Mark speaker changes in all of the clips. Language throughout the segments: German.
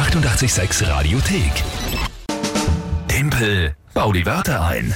Speaker 1: 886 Radiothek. Tempel, bau die Wörter ein.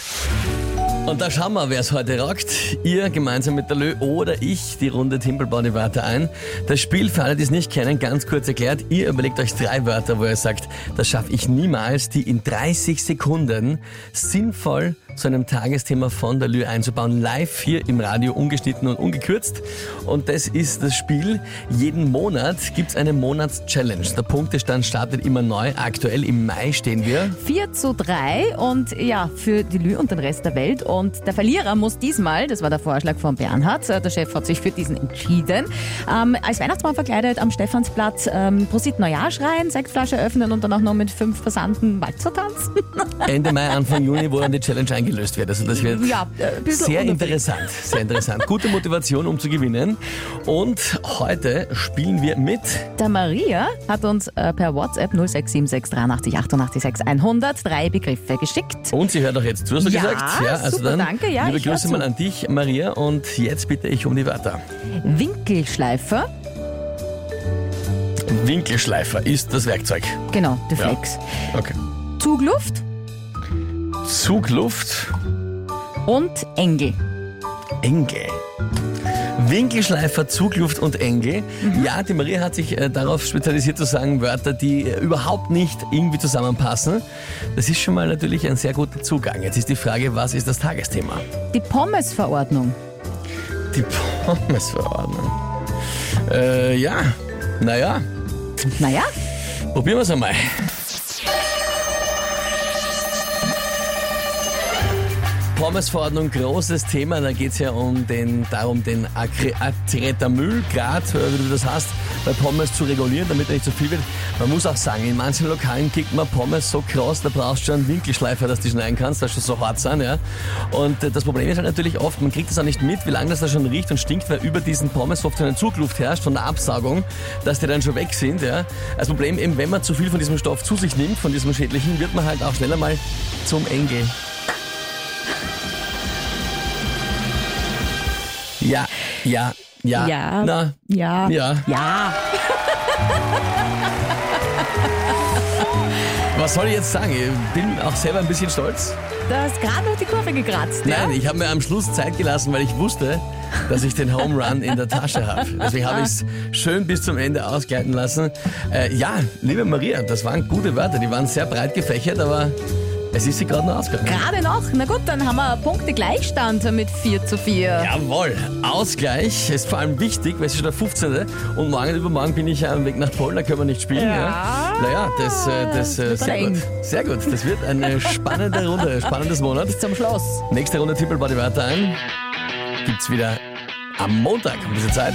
Speaker 2: Und da schauen wir, wer es heute rockt. Ihr gemeinsam mit der Lö oder ich die Runde Timpelbau die Wörter ein. Das Spiel, für alle, die es nicht kennen, ganz kurz erklärt. Ihr überlegt euch drei Wörter, wo ihr sagt, das schaffe ich niemals, die in 30 Sekunden sinnvoll zu einem Tagesthema von der Lü einzubauen. Live hier im Radio, ungeschnitten und ungekürzt. Und das ist das Spiel. Jeden Monat gibt's eine Monats-Challenge. Der Punktestand startet immer neu. Aktuell im Mai stehen wir.
Speaker 3: 4 zu 3 und ja, für die Lü und den Rest der Welt. Und der Verlierer muss diesmal, das war der Vorschlag von Bernhard, äh, der Chef hat sich für diesen entschieden, ähm, als Weihnachtsmann verkleidet am Stephansplatz ähm, Prosit Neujahr schreien, Sektflasche öffnen und dann auch noch mit fünf Versanten Walzer tanzen.
Speaker 2: Ende Mai, Anfang Juni, dann die Challenge eingelöst wird. Also das wird
Speaker 3: Ja,
Speaker 2: sehr interessant. Sehr interessant. Gute Motivation, um zu gewinnen. Und heute spielen wir mit
Speaker 3: Der Maria hat uns äh, per WhatsApp 0676 83 88 6 100 drei Begriffe geschickt.
Speaker 2: und sie hört auch jetzt zu, hast du
Speaker 3: Ja,
Speaker 2: gesagt? also
Speaker 3: super,
Speaker 2: dann
Speaker 3: danke, ja,
Speaker 2: liebe Grüße mal an dich, Maria. Und jetzt bitte ich um die Wörter.
Speaker 3: Winkelschleifer,
Speaker 2: Winkelschleifer ist das Werkzeug.
Speaker 3: genau,
Speaker 2: Ja.
Speaker 3: Flex.
Speaker 2: Okay.
Speaker 3: Zugluft
Speaker 2: Zugluft,
Speaker 3: und Engel.
Speaker 2: Engel. Winkelschleifer, Zugluft und Engel.
Speaker 3: Mhm.
Speaker 2: Ja, die Maria hat sich äh, darauf spezialisiert zu sagen, Wörter, die äh, überhaupt nicht irgendwie zusammenpassen. Das ist schon mal natürlich ein sehr guter Zugang. Jetzt ist die Frage, was ist das Tagesthema?
Speaker 3: Die Pommesverordnung.
Speaker 2: Die Pommesverordnung. Äh, ja, naja,
Speaker 3: Naja,
Speaker 2: probieren wir es einmal. Pommesverordnung, großes Thema. Da geht es ja um den, darum, den Akre- Acrylamylgrad, äh, wie du das hast, bei Pommes zu regulieren, damit er nicht so viel wird. Man muss auch sagen, in manchen Lokalen kickt man Pommes so krass, da brauchst du schon einen Winkelschleifer, dass du die schneiden kannst, das schon so hart sein. Ja? Und äh, das Problem ist halt natürlich oft, man kriegt das auch nicht mit, wie lange das da schon riecht und stinkt, weil über diesen Pommes oft eine Zugluft herrscht von der Absaugung, dass die dann schon weg sind. Ja? Das Problem eben, wenn man zu viel von diesem Stoff zu sich nimmt, von diesem schädlichen, wird man halt auch schneller mal zum Engel. Ja, ja, ja.
Speaker 3: Ja.
Speaker 2: Na,
Speaker 3: ja.
Speaker 2: ja.
Speaker 3: Ja.
Speaker 2: Was soll ich jetzt sagen? Ich bin auch selber ein bisschen stolz.
Speaker 3: Du hast gerade noch die Kurve gekratzt.
Speaker 2: Nein,
Speaker 3: ja?
Speaker 2: ich habe mir am Schluss Zeit gelassen, weil ich wusste, dass ich den Home Run in der Tasche habe. Deswegen habe ich es schön bis zum Ende ausgleiten lassen. Äh, ja, liebe Maria, das waren gute Wörter. Die waren sehr breit gefächert, aber es ist sie gerade noch ausgegangen.
Speaker 3: Gerade noch. Na gut, dann haben wir Punkte Gleichstand mit 4 zu 4.
Speaker 2: Jawohl, Ausgleich ist vor allem wichtig, weil es ist schon der 15. Und morgen übermorgen bin ich ja am Weg nach Polen, da können wir nicht spielen.
Speaker 3: Ja.
Speaker 2: Naja, das, äh, das äh, sehr
Speaker 3: eng.
Speaker 2: gut. Sehr gut. Das wird eine spannende Runde, spannendes Monat.
Speaker 3: Bis zum Schluss.
Speaker 2: Nächste Runde Tippel bei die Wörter ein. Gibt's wieder am Montag um diese Zeit.